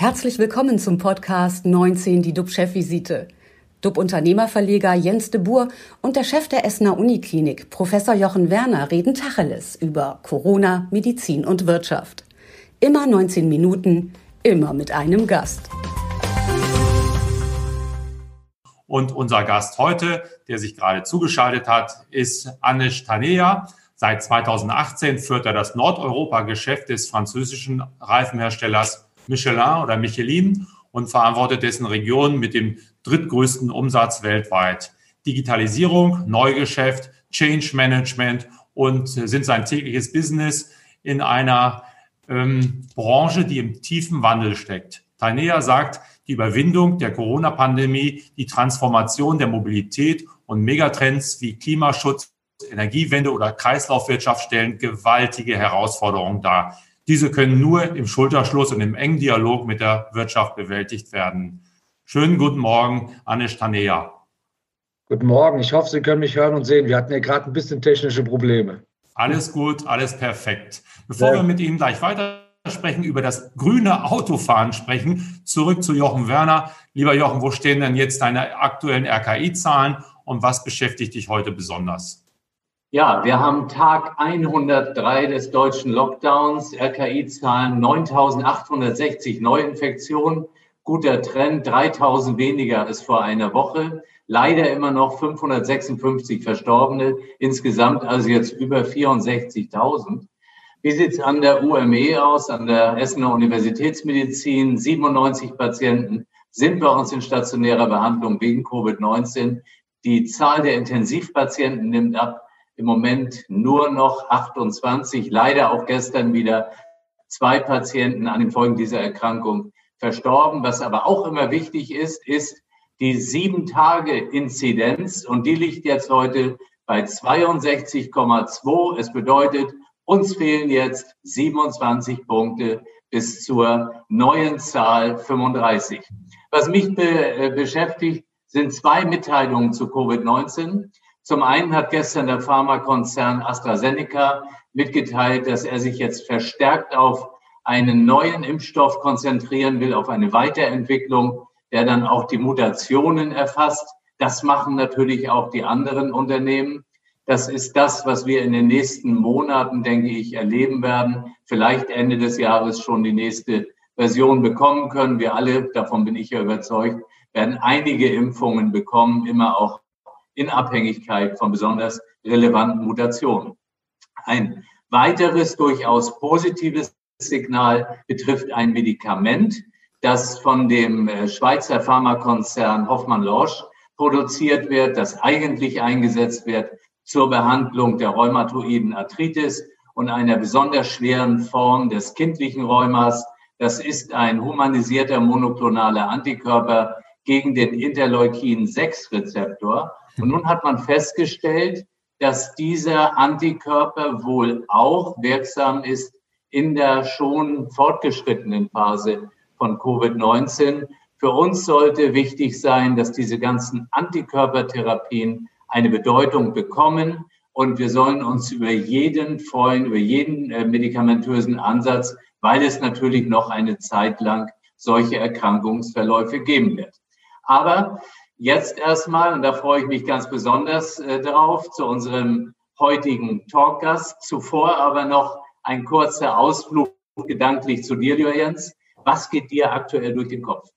Herzlich willkommen zum Podcast 19, die DUB-Chefvisite. DUB-Unternehmerverleger Jens de Boer und der Chef der Essener Uniklinik, Professor Jochen Werner, reden Tacheles über Corona, Medizin und Wirtschaft. Immer 19 Minuten, immer mit einem Gast. Und unser Gast heute, der sich gerade zugeschaltet hat, ist Anish Tanea. Seit 2018 führt er das Nordeuropa-Geschäft des französischen Reifenherstellers Michelin oder Michelin und verantwortet dessen Region mit dem drittgrößten Umsatz weltweit. Digitalisierung, Neugeschäft, Change Management und sind sein tägliches Business in einer ähm, Branche, die im tiefen Wandel steckt. Tainea sagt, die Überwindung der Corona-Pandemie, die Transformation der Mobilität und Megatrends wie Klimaschutz, Energiewende oder Kreislaufwirtschaft stellen gewaltige Herausforderungen dar. Diese können nur im Schulterschluss und im engen Dialog mit der Wirtschaft bewältigt werden. Schönen guten Morgen, Anne Stanea. Guten Morgen, ich hoffe, Sie können mich hören und sehen. Wir hatten ja gerade ein bisschen technische Probleme. Alles gut, alles perfekt. Bevor ja. wir mit Ihnen gleich weiter sprechen, über das grüne Autofahren sprechen, zurück zu Jochen Werner. Lieber Jochen, wo stehen denn jetzt deine aktuellen RKI-Zahlen und was beschäftigt dich heute besonders? Ja, wir haben Tag 103 des deutschen Lockdowns, RKI-Zahlen 9.860 Neuinfektionen, guter Trend, 3.000 weniger als vor einer Woche, leider immer noch 556 Verstorbene, insgesamt also jetzt über 64.000. Wie sieht's an der UME aus, an der Essener Universitätsmedizin? 97 Patienten sind bei uns in stationärer Behandlung wegen Covid-19. Die Zahl der Intensivpatienten nimmt ab im Moment nur noch 28, leider auch gestern wieder zwei Patienten an den Folgen dieser Erkrankung verstorben. Was aber auch immer wichtig ist, ist die sieben Tage Inzidenz und die liegt jetzt heute bei 62,2. Es bedeutet, uns fehlen jetzt 27 Punkte bis zur neuen Zahl 35. Was mich be äh, beschäftigt, sind zwei Mitteilungen zu Covid-19. Zum einen hat gestern der Pharmakonzern AstraZeneca mitgeteilt, dass er sich jetzt verstärkt auf einen neuen Impfstoff konzentrieren will, auf eine Weiterentwicklung, der dann auch die Mutationen erfasst. Das machen natürlich auch die anderen Unternehmen. Das ist das, was wir in den nächsten Monaten, denke ich, erleben werden. Vielleicht Ende des Jahres schon die nächste Version bekommen können. Wir alle, davon bin ich ja überzeugt, werden einige Impfungen bekommen, immer auch in Abhängigkeit von besonders relevanten Mutationen. Ein weiteres durchaus positives Signal betrifft ein Medikament, das von dem äh, Schweizer Pharmakonzern Hoffmann Lorsch produziert wird, das eigentlich eingesetzt wird zur Behandlung der rheumatoiden Arthritis und einer besonders schweren Form des kindlichen Rheumas. Das ist ein humanisierter monoklonaler Antikörper gegen den Interleukin-6-Rezeptor. Und nun hat man festgestellt, dass dieser Antikörper wohl auch wirksam ist in der schon fortgeschrittenen Phase von Covid-19. Für uns sollte wichtig sein, dass diese ganzen Antikörpertherapien eine Bedeutung bekommen und wir sollen uns über jeden freuen, über jeden äh, medikamentösen Ansatz, weil es natürlich noch eine Zeit lang solche Erkrankungsverläufe geben wird. Aber Jetzt erstmal, und da freue ich mich ganz besonders äh, drauf, zu unserem heutigen Talkgast. Zuvor aber noch ein kurzer Ausflug gedanklich zu dir, Jens. Was geht dir aktuell durch den Kopf?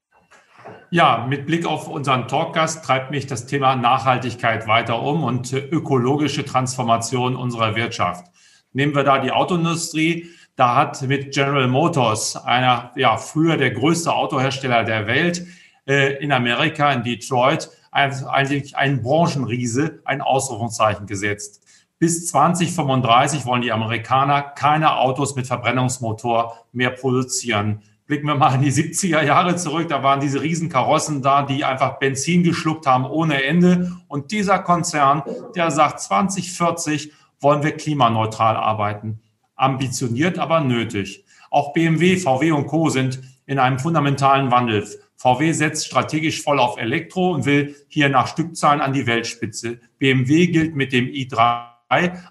Ja, mit Blick auf unseren Talkgast treibt mich das Thema Nachhaltigkeit weiter um und ökologische Transformation unserer Wirtschaft. Nehmen wir da die Autoindustrie. Da hat mit General Motors, einer ja früher der größte Autohersteller der Welt, äh, in Amerika, in Detroit, eigentlich ein Branchenriese ein Ausrufungszeichen gesetzt. Bis 2035 wollen die Amerikaner keine Autos mit Verbrennungsmotor mehr produzieren. Blicken wir mal in die 70er Jahre zurück, da waren diese Riesenkarossen da, die einfach Benzin geschluckt haben ohne Ende. Und dieser Konzern, der sagt, 2040 wollen wir klimaneutral arbeiten. Ambitioniert, aber nötig. Auch BMW, VW und Co. sind in einem fundamentalen Wandel. VW setzt strategisch voll auf Elektro und will hier nach Stückzahlen an die Weltspitze. BMW gilt mit dem i3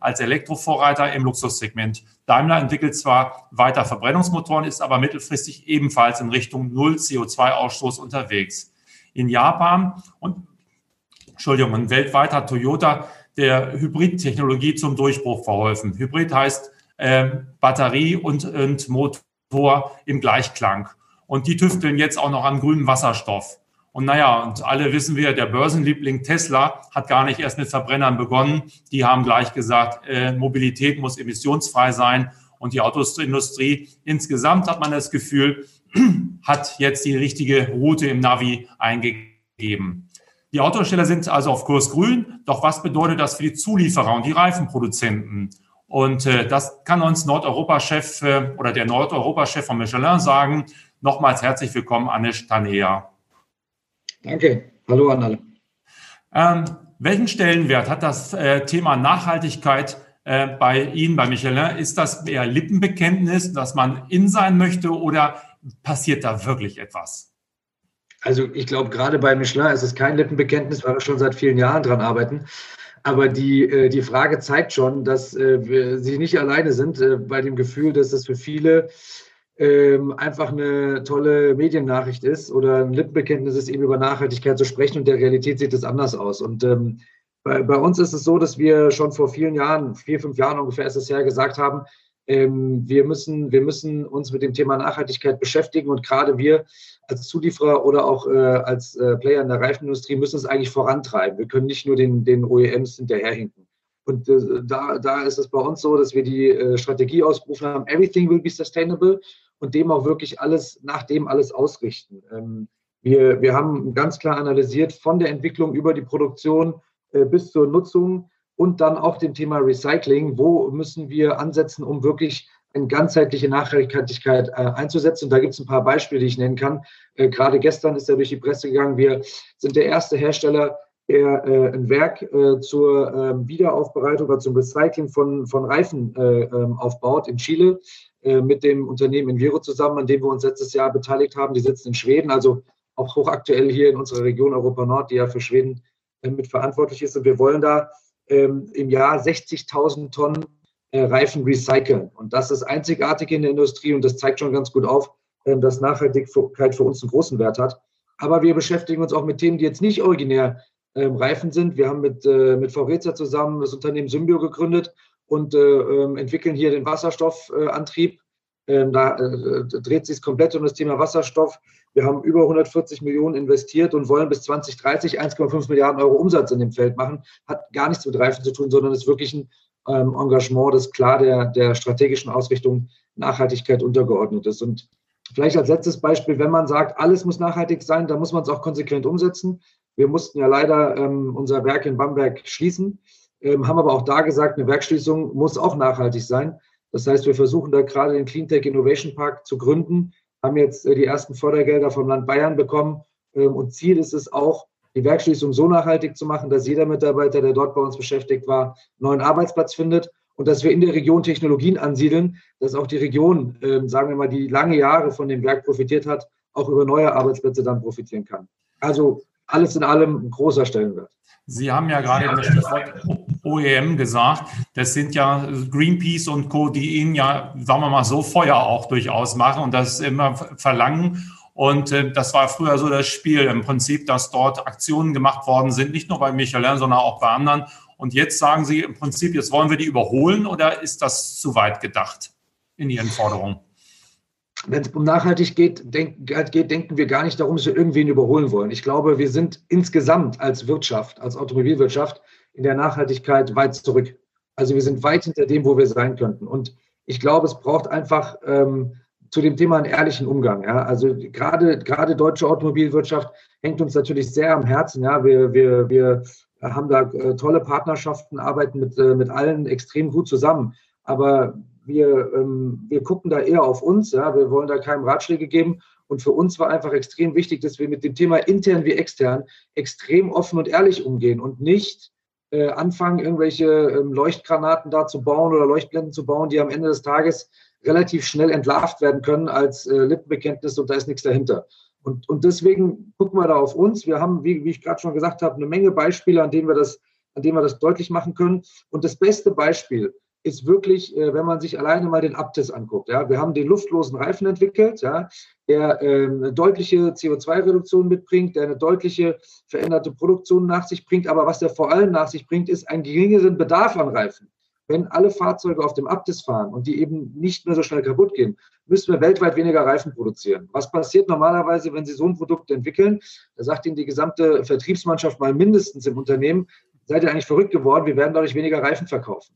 als Elektrovorreiter im Luxussegment. Daimler entwickelt zwar weiter Verbrennungsmotoren, ist aber mittelfristig ebenfalls in Richtung Null CO2-Ausstoß unterwegs. In Japan und Entschuldigung, und weltweit hat Toyota der Hybridtechnologie zum Durchbruch verholfen. Hybrid heißt äh, Batterie und, und Motor im Gleichklang. Und die tüfteln jetzt auch noch an grünem Wasserstoff. Und naja, und alle wissen wir, der Börsenliebling Tesla hat gar nicht erst mit Verbrennern begonnen. Die haben gleich gesagt, äh, Mobilität muss emissionsfrei sein. Und die Autoindustrie insgesamt hat man das Gefühl, hat jetzt die richtige Route im Navi eingegeben. Die Autohersteller sind also auf Kurs grün. Doch was bedeutet das für die Zulieferer und die Reifenproduzenten? Und äh, das kann uns Nordeuropa-Chef äh, oder der Nordeuropa-Chef von Michelin sagen. Nochmals herzlich willkommen, Anish Tanea. Danke. Hallo an alle. Ähm, welchen Stellenwert hat das äh, Thema Nachhaltigkeit äh, bei Ihnen, bei Michelin? Ist das eher Lippenbekenntnis, dass man in sein möchte oder passiert da wirklich etwas? Also ich glaube, gerade bei Michelin ist es kein Lippenbekenntnis, weil wir schon seit vielen Jahren dran arbeiten. Aber die, äh, die Frage zeigt schon, dass äh, sie nicht alleine sind äh, bei dem Gefühl, dass es für viele ähm, einfach eine tolle Mediennachricht ist oder ein Lippenbekenntnis ist, eben über Nachhaltigkeit zu sprechen und der Realität sieht es anders aus. Und ähm, bei, bei, uns ist es so, dass wir schon vor vielen Jahren, vier, fünf Jahren ungefähr ist es ja gesagt haben, ähm, wir, müssen, wir müssen uns mit dem Thema Nachhaltigkeit beschäftigen und gerade wir als Zulieferer oder auch äh, als äh, Player in der Reifenindustrie müssen es eigentlich vorantreiben. Wir können nicht nur den, den OEMs hinterherhinken. Und äh, da, da ist es bei uns so, dass wir die äh, Strategie ausgerufen haben, everything will be sustainable und dem auch wirklich alles, nach dem alles ausrichten. Ähm, wir, wir haben ganz klar analysiert von der Entwicklung über die Produktion äh, bis zur Nutzung und dann auch dem Thema Recycling. Wo müssen wir ansetzen, um wirklich eine ganzheitliche Nachhaltigkeit äh, einzusetzen? Und da gibt es ein paar Beispiele, die ich nennen kann. Äh, gerade gestern ist er durch die Presse gegangen. Wir sind der erste Hersteller, der äh, ein Werk äh, zur äh, Wiederaufbereitung oder zum Recycling von, von Reifen äh, ähm, aufbaut in Chile. Äh, mit dem Unternehmen Enviro zusammen, an dem wir uns letztes Jahr beteiligt haben. Die sitzen in Schweden, also auch hochaktuell hier in unserer Region Europa Nord, die ja für Schweden mit verantwortlich ist. Und wir wollen da ähm, im Jahr 60.000 Tonnen äh, Reifen recyceln. Und das ist einzigartig in der Industrie und das zeigt schon ganz gut auf, ähm, dass Nachhaltigkeit für uns einen großen Wert hat. Aber wir beschäftigen uns auch mit Themen, die jetzt nicht originär ähm, Reifen sind. Wir haben mit, äh, mit Vorreza zusammen das Unternehmen Symbio gegründet und äh, ähm, entwickeln hier den Wasserstoffantrieb. Ähm, da äh, dreht sich komplett um das Thema Wasserstoff. Wir haben über 140 Millionen investiert und wollen bis 2030 1,5 Milliarden Euro Umsatz in dem Feld machen. Hat gar nichts mit Reifen zu tun, sondern ist wirklich ein ähm, Engagement, das klar der, der strategischen Ausrichtung Nachhaltigkeit untergeordnet ist. Und vielleicht als letztes Beispiel, wenn man sagt, alles muss nachhaltig sein, dann muss man es auch konsequent umsetzen. Wir mussten ja leider ähm, unser Werk in Bamberg schließen ähm, haben aber auch da gesagt, eine Werkschließung muss auch nachhaltig sein. Das heißt, wir versuchen da gerade den Cleantech Innovation Park zu gründen, haben jetzt äh, die ersten Fördergelder vom Land Bayern bekommen. Ähm, und Ziel ist es auch, die Werkschließung so nachhaltig zu machen, dass jeder Mitarbeiter, der dort bei uns beschäftigt war, einen neuen Arbeitsplatz findet und dass wir in der Region Technologien ansiedeln, dass auch die Region, ähm, sagen wir mal, die lange Jahre von dem Werk profitiert hat, auch über neue Arbeitsplätze dann profitieren kann. Also alles in allem ein großer Stellenwert. Sie haben ja gerade das Stichwort OEM gesagt. Das sind ja Greenpeace und Co., die Ihnen ja, sagen wir mal so, Feuer auch durchaus machen und das immer verlangen. Und äh, das war früher so das Spiel im Prinzip, dass dort Aktionen gemacht worden sind, nicht nur bei Michelin, sondern auch bei anderen. Und jetzt sagen Sie im Prinzip, jetzt wollen wir die überholen oder ist das zu weit gedacht in Ihren Forderungen? wenn es um nachhaltig geht, denk, geht, denken wir gar nicht darum, dass wir irgendwen überholen wollen. Ich glaube, wir sind insgesamt als Wirtschaft, als Automobilwirtschaft in der Nachhaltigkeit weit zurück. Also wir sind weit hinter dem, wo wir sein könnten. Und ich glaube, es braucht einfach ähm, zu dem Thema einen ehrlichen Umgang. Ja? Also gerade, gerade deutsche Automobilwirtschaft hängt uns natürlich sehr am Herzen. Ja? Wir, wir, wir haben da äh, tolle Partnerschaften, arbeiten mit, äh, mit allen extrem gut zusammen. Aber wir, ähm, wir gucken da eher auf uns. Ja? Wir wollen da keinem Ratschläge geben. Und für uns war einfach extrem wichtig, dass wir mit dem Thema intern wie extern extrem offen und ehrlich umgehen und nicht äh, anfangen, irgendwelche ähm, Leuchtgranaten da zu bauen oder Leuchtblenden zu bauen, die am Ende des Tages relativ schnell entlarvt werden können als äh, Lippenbekenntnis und da ist nichts dahinter. Und, und deswegen gucken wir da auf uns. Wir haben, wie, wie ich gerade schon gesagt habe, eine Menge Beispiele, an denen wir das an dem wir das deutlich machen können. Und das beste Beispiel ist wirklich, äh, wenn man sich alleine mal den Aptis anguckt. Ja, wir haben den luftlosen Reifen entwickelt, ja, der äh, eine deutliche CO2-Reduktion mitbringt, der eine deutliche veränderte Produktion nach sich bringt. Aber was der vor allem nach sich bringt, ist einen geringeren Bedarf an Reifen. Wenn alle Fahrzeuge auf dem Aptis fahren und die eben nicht mehr so schnell kaputt gehen, müssen wir weltweit weniger Reifen produzieren. Was passiert normalerweise, wenn Sie so ein Produkt entwickeln? Da sagt Ihnen die gesamte Vertriebsmannschaft mal mindestens im Unternehmen, seid ihr eigentlich verrückt geworden, wir werden dadurch weniger Reifen verkaufen.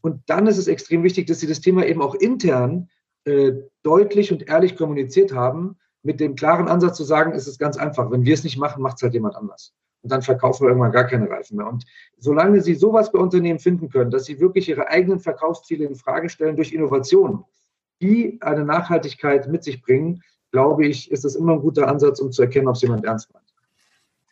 Und dann ist es extrem wichtig, dass Sie das Thema eben auch intern äh, deutlich und ehrlich kommuniziert haben, mit dem klaren Ansatz zu sagen, es ist ganz einfach, wenn wir es nicht machen, macht es halt jemand anders. Und dann verkaufen wir irgendwann gar keine Reifen mehr. Und solange Sie sowas bei Unternehmen finden können, dass Sie wirklich Ihre eigenen Verkaufsziele in Frage stellen durch Innovationen, die eine Nachhaltigkeit mit sich bringen, glaube ich, ist das immer ein guter Ansatz, um zu erkennen, ob es jemand ernst meint.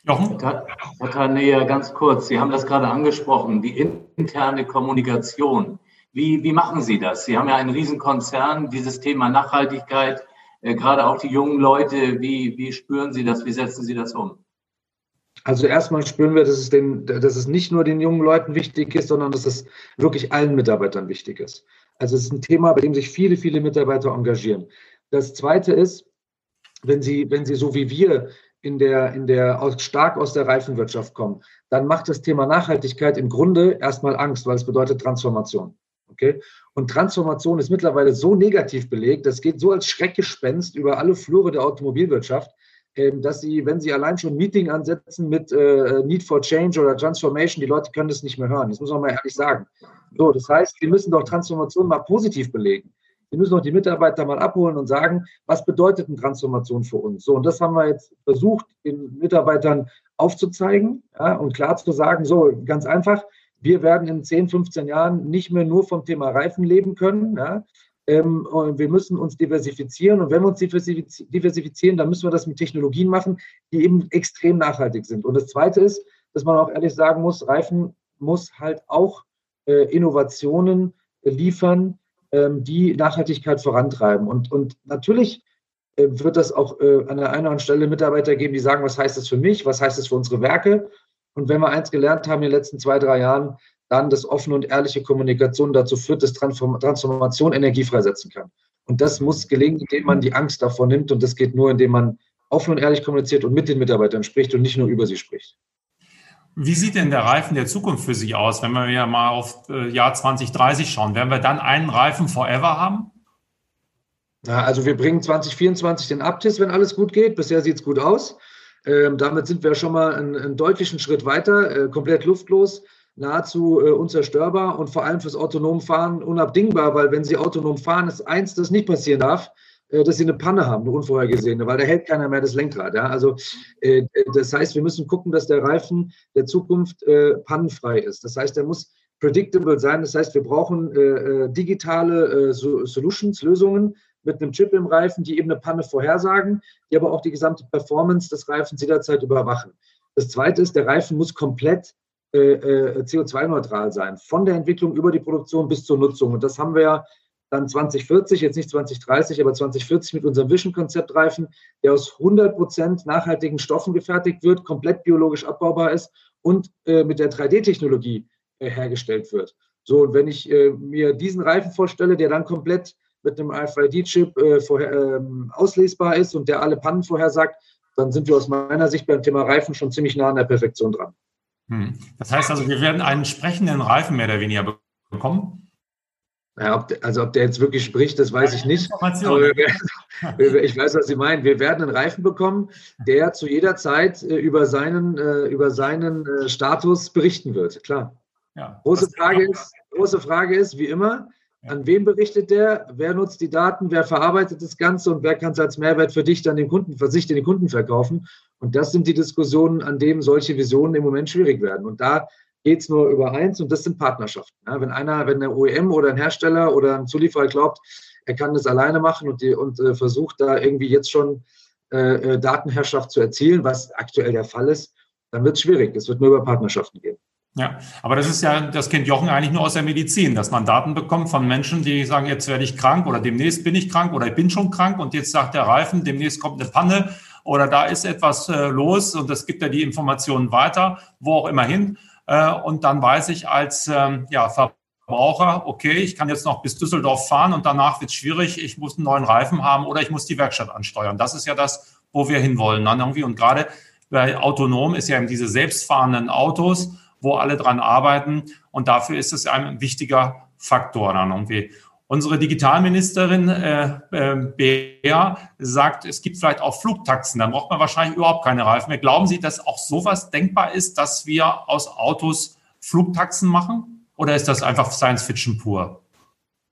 Jochen? Herr Tanea, ganz kurz. Sie haben das gerade angesprochen, die interne Kommunikation. Wie, wie machen Sie das? Sie haben ja einen Riesenkonzern, dieses Thema Nachhaltigkeit, äh, gerade auch die jungen Leute. Wie, wie spüren Sie das? Wie setzen Sie das um? Also erstmal spüren wir, dass es, den, dass es nicht nur den jungen Leuten wichtig ist, sondern dass es wirklich allen Mitarbeitern wichtig ist. Also es ist ein Thema, bei dem sich viele, viele Mitarbeiter engagieren. Das Zweite ist, wenn Sie, wenn Sie so wie wir in der, in der aus, stark aus der Reifenwirtschaft kommen, dann macht das Thema Nachhaltigkeit im Grunde erstmal Angst, weil es bedeutet Transformation. Okay? Und Transformation ist mittlerweile so negativ belegt, das geht so als Schreckgespenst über alle Flure der Automobilwirtschaft, ähm, dass sie, wenn sie allein schon ein Meeting ansetzen mit äh, Need for Change oder Transformation, die Leute können das nicht mehr hören. Das muss man mal ehrlich sagen. So, das heißt, wir müssen doch Transformation mal positiv belegen. Wir müssen auch die Mitarbeiter mal abholen und sagen, was bedeutet eine Transformation für uns? So, und das haben wir jetzt versucht, den Mitarbeitern aufzuzeigen ja, und klar zu sagen, so, ganz einfach, wir werden in 10, 15 Jahren nicht mehr nur vom Thema Reifen leben können. Ja. Ähm, wir müssen uns diversifizieren und wenn wir uns diversifizieren, dann müssen wir das mit Technologien machen, die eben extrem nachhaltig sind. Und das Zweite ist, dass man auch ehrlich sagen muss, Reifen muss halt auch äh, Innovationen liefern, die Nachhaltigkeit vorantreiben. Und, und natürlich äh, wird das auch äh, an der einen oder anderen Stelle Mitarbeiter geben, die sagen, was heißt das für mich, was heißt das für unsere Werke? Und wenn wir eins gelernt haben in den letzten zwei, drei Jahren, dann, dass offene und ehrliche Kommunikation dazu führt, dass Transformation Energie freisetzen kann. Und das muss gelingen, indem man die Angst davor nimmt. Und das geht nur, indem man offen und ehrlich kommuniziert und mit den Mitarbeitern spricht und nicht nur über sie spricht. Wie sieht denn der Reifen der Zukunft für Sie aus, wenn wir ja mal auf äh, Jahr 2030 schauen? Werden wir dann einen Reifen forever haben? Ja, also wir bringen 2024 den Abtis, wenn alles gut geht. Bisher sieht es gut aus. Ähm, damit sind wir schon mal einen, einen deutlichen Schritt weiter, äh, komplett luftlos, nahezu äh, unzerstörbar und vor allem fürs autonom Fahren unabdingbar, weil wenn Sie autonom fahren, ist eins, das nicht passieren darf. Äh, dass sie eine Panne haben, eine unvorhergesehene, weil da hält keiner mehr das Lenkrad. Ja? Also äh, das heißt, wir müssen gucken, dass der Reifen der Zukunft äh, pannenfrei ist. Das heißt, der muss predictable sein. Das heißt, wir brauchen digitale Solutions, Lösungen mit einem Chip im Reifen, die eben eine Panne vorhersagen, die aber auch die gesamte Performance des Reifens jederzeit überwachen. Das Zweite ist, der Reifen muss komplett CO2-neutral sein, von der Entwicklung über die Produktion bis zur Nutzung. Und das haben wir ja dann 2040, jetzt nicht 2030, aber 2040 mit unserem Vision-Konzept reifen, der aus 100 Prozent nachhaltigen Stoffen gefertigt wird, komplett biologisch abbaubar ist und äh, mit der 3D-Technologie äh, hergestellt wird. So, und wenn ich äh, mir diesen Reifen vorstelle, der dann komplett mit einem RFID-Chip äh, ähm, auslesbar ist und der alle Pannen vorhersagt, dann sind wir aus meiner Sicht beim Thema Reifen schon ziemlich nah an der Perfektion dran. Hm. Das heißt also, wir werden einen sprechenden Reifen mehr oder weniger bekommen? Ja, ob der, also ob der jetzt wirklich spricht, das weiß ich nicht. Aber wir, ich weiß, was Sie meinen. Wir werden einen Reifen bekommen, der zu jeder Zeit äh, über seinen, äh, über seinen äh, Status berichten wird. Klar. Ja, große, Frage ist, große Frage ist, wie immer, an wem berichtet der? Wer nutzt die Daten? Wer verarbeitet das Ganze? Und wer kann es als Mehrwert für dich dann den Kunden, für sich den Kunden verkaufen? Und das sind die Diskussionen, an denen solche Visionen im Moment schwierig werden. Und da geht es nur über eins und das sind Partnerschaften. Ja, wenn einer, wenn der OEM oder ein Hersteller oder ein Zulieferer glaubt, er kann das alleine machen und, die, und äh, versucht da irgendwie jetzt schon äh, äh Datenherrschaft zu erzielen, was aktuell der Fall ist, dann wird es schwierig. Es wird nur über Partnerschaften gehen. Ja, aber das ist ja, das kennt Jochen eigentlich nur aus der Medizin, dass man Daten bekommt von Menschen, die sagen, jetzt werde ich krank oder demnächst bin ich krank oder ich bin schon krank und jetzt sagt der Reifen, demnächst kommt eine Panne oder da ist etwas äh, los und das gibt ja die Informationen weiter, wo auch immer hin. Äh, und dann weiß ich als ähm, ja, Verbraucher, okay, ich kann jetzt noch bis Düsseldorf fahren und danach wird es schwierig, ich muss einen neuen Reifen haben oder ich muss die Werkstatt ansteuern. Das ist ja das, wo wir hinwollen dann irgendwie. Und gerade bei autonom ist ja eben diese selbstfahrenden Autos, wo alle dran arbeiten. Und dafür ist es ein wichtiger Faktor dann irgendwie. Unsere Digitalministerin äh, äh, Bär sagt, es gibt vielleicht auch Flugtaxen, dann braucht man wahrscheinlich überhaupt keine Reifen mehr. Glauben Sie, dass auch sowas denkbar ist, dass wir aus Autos Flugtaxen machen? Oder ist das einfach Science Fiction pur?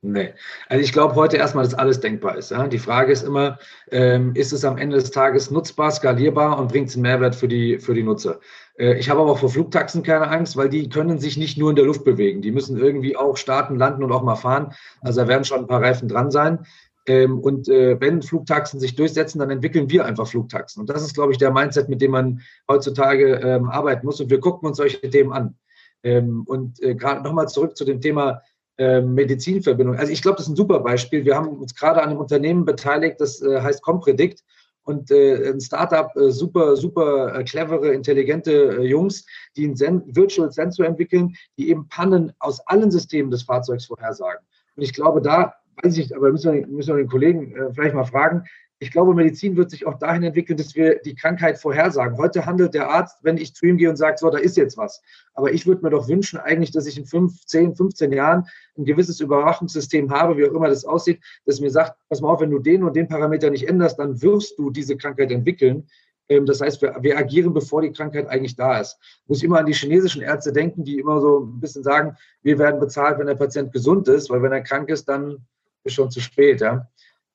Nee. Also ich glaube heute erstmal, dass alles denkbar ist. Ja? Die Frage ist immer, ähm, ist es am Ende des Tages nutzbar, skalierbar und bringt es einen Mehrwert für die, für die Nutzer? Äh, ich habe aber auch vor Flugtaxen keine Angst, weil die können sich nicht nur in der Luft bewegen. Die müssen irgendwie auch starten, landen und auch mal fahren. Also da werden schon ein paar Reifen dran sein. Ähm, und äh, wenn Flugtaxen sich durchsetzen, dann entwickeln wir einfach Flugtaxen. Und das ist, glaube ich, der Mindset, mit dem man heutzutage ähm, arbeiten muss. Und wir gucken uns solche Themen an. Ähm, und äh, gerade nochmal zurück zu dem Thema ähm, Medizinverbindung. Also ich glaube, das ist ein super Beispiel. Wir haben uns gerade an einem Unternehmen beteiligt, das äh, heißt Compredict und äh, ein Startup, äh, super, super äh, clevere, intelligente äh, Jungs, die ein Sen Virtual Sensor entwickeln, die eben Pannen aus allen Systemen des Fahrzeugs vorhersagen. Und ich glaube, da weiß ich aber müssen wir, müssen wir den Kollegen vielleicht mal fragen, ich glaube, Medizin wird sich auch dahin entwickeln, dass wir die Krankheit vorhersagen. Heute handelt der Arzt, wenn ich zu ihm gehe und sage, so, da ist jetzt was. Aber ich würde mir doch wünschen, eigentlich, dass ich in 5, 10, 15 Jahren ein gewisses Überwachungssystem habe, wie auch immer das aussieht, das mir sagt, pass mal auf, wenn du den und den Parameter nicht änderst, dann wirst du diese Krankheit entwickeln. Ähm, das heißt, wir, wir agieren, bevor die Krankheit eigentlich da ist. Muss ich immer an die chinesischen Ärzte denken, die immer so ein bisschen sagen, wir werden bezahlt, wenn der Patient gesund ist, weil wenn er krank ist, dann ist schon zu spät. Ja?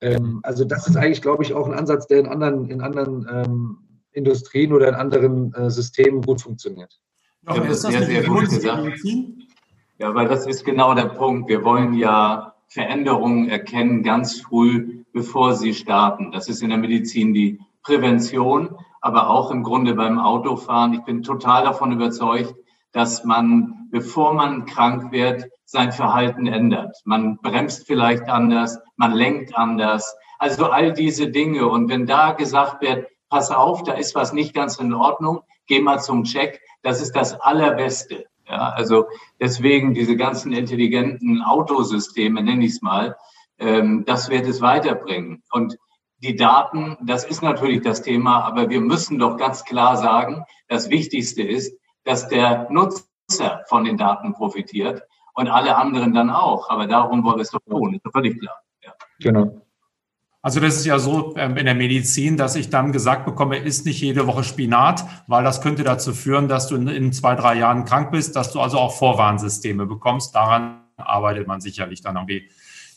Ähm, also das ist eigentlich, glaube ich, auch ein Ansatz, der in anderen, in anderen ähm, Industrien oder in anderen äh, Systemen gut funktioniert. Ja, das ist sehr, sehr gut gesagt. Ja, weil das ist genau der Punkt. Wir wollen ja Veränderungen erkennen ganz früh, bevor sie starten. Das ist in der Medizin die Prävention, aber auch im Grunde beim Autofahren. Ich bin total davon überzeugt, dass man, bevor man krank wird, sein Verhalten ändert. Man bremst vielleicht anders, man lenkt anders. Also all diese Dinge. Und wenn da gesagt wird, pass auf, da ist was nicht ganz in Ordnung, geh mal zum Check, das ist das Allerbeste. Ja, also deswegen diese ganzen intelligenten Autosysteme, nenne ich es mal, ähm, das wird es weiterbringen. Und die Daten, das ist natürlich das Thema, aber wir müssen doch ganz klar sagen, das Wichtigste ist, dass der Nutzer von den Daten profitiert und alle anderen dann auch. Aber darum wollen wir es doch tun, ist doch völlig klar. Ja. Genau. Also das ist ja so ähm, in der Medizin, dass ich dann gesagt bekomme, isst nicht jede Woche Spinat, weil das könnte dazu führen, dass du in zwei, drei Jahren krank bist, dass du also auch Vorwarnsysteme bekommst. Daran arbeitet man sicherlich dann irgendwie.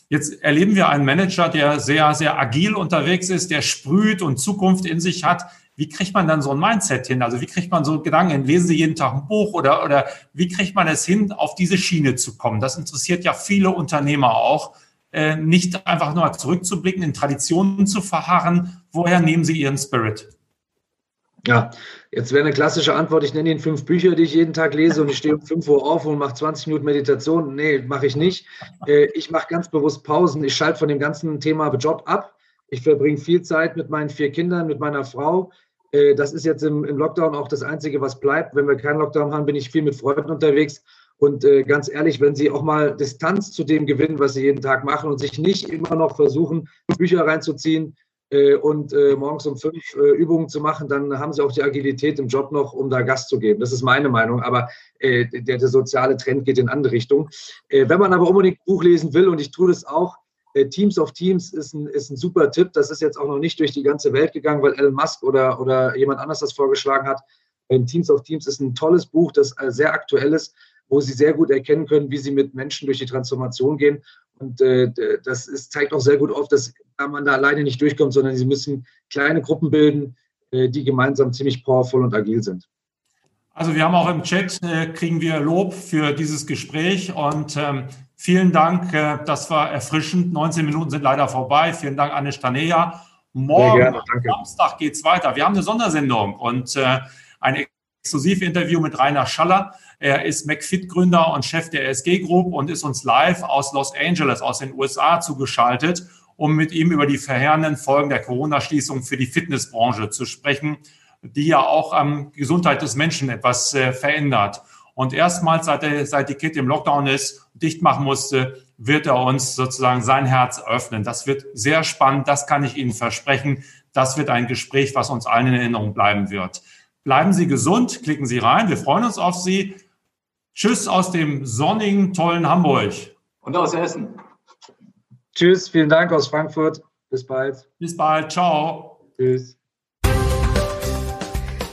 Jetzt erleben wir einen Manager, der sehr, sehr agil unterwegs ist, der sprüht und Zukunft in sich hat. Wie kriegt man dann so ein Mindset hin? Also wie kriegt man so Gedanken? Lesen Sie jeden Tag ein Buch oder, oder wie kriegt man es hin, auf diese Schiene zu kommen? Das interessiert ja viele Unternehmer auch, äh, nicht einfach nur zurückzublicken, in Traditionen zu verharren. Woher nehmen Sie Ihren Spirit? Ja, jetzt wäre eine klassische Antwort, ich nenne Ihnen fünf Bücher, die ich jeden Tag lese und ich stehe um 5 Uhr auf und mache 20 Minuten Meditation. Nee, mache ich nicht. Äh, ich mache ganz bewusst Pausen. Ich schalte von dem ganzen Thema Job ab. Ich verbringe viel Zeit mit meinen vier Kindern, mit meiner Frau. Äh, das ist jetzt im, Lockdown auch das Einzige, was bleibt. Wenn wir keinen Lockdown haben, bin ich viel mit Freunden unterwegs. Und äh, ganz ehrlich, wenn Sie auch mal Distanz zu dem gewinnen, was Sie jeden Tag machen und sich nicht immer noch versuchen, Bücher reinzuziehen äh, und morgens um fünf Übungen zu machen, dann haben Sie auch die Agilität im Job noch, um da Gas zu geben. Das ist meine Meinung. Aber der, der, soziale Trend geht in andere Richtung. wenn man aber unbedingt Buch lesen will, und ich tue das auch, Teams of Teams ist ein, ist ein super Tipp. Das ist jetzt auch noch nicht durch die ganze Welt gegangen, weil Elon Musk oder, oder jemand anders das vorgeschlagen hat. Ähm, Teams of Teams ist ein tolles Buch, das äh, sehr aktuell ist, wo Sie sehr gut erkennen können, wie Sie mit Menschen durch die Transformation gehen. Und äh, das ist, zeigt auch sehr gut auf, dass man da alleine nicht durchkommt, sondern Sie müssen kleine Gruppen bilden, äh, die gemeinsam ziemlich powerful und agil sind. Also wir haben auch im Chat, äh, kriegen wir Lob für dieses Gespräch und ähm, vielen Dank, äh, das war erfrischend. 19 Minuten sind leider vorbei. Vielen Dank, Anne Stanea. Morgen, gerne, Samstag, geht es weiter. Wir haben eine Sondersendung und äh, ein Exklusivinterview mit Rainer Schaller. Er ist McFit-Gründer und Chef der SG Group und ist uns live aus Los Angeles, aus den USA zugeschaltet, um mit ihm über die verheerenden Folgen der Corona-Schließung für die Fitnessbranche zu sprechen die ja auch am Gesundheit des Menschen etwas äh, verändert. Und erstmals, seit, er, seit die Kette im Lockdown ist, dicht machen musste, wird er uns sozusagen sein Herz öffnen. Das wird sehr spannend, das kann ich Ihnen versprechen. Das wird ein Gespräch, was uns allen in Erinnerung bleiben wird. Bleiben Sie gesund, klicken Sie rein, wir freuen uns auf Sie. Tschüss aus dem sonnigen, tollen Hamburg. Und aus Essen. Tschüss, vielen Dank aus Frankfurt. Bis bald. Bis bald, ciao. Tschüss.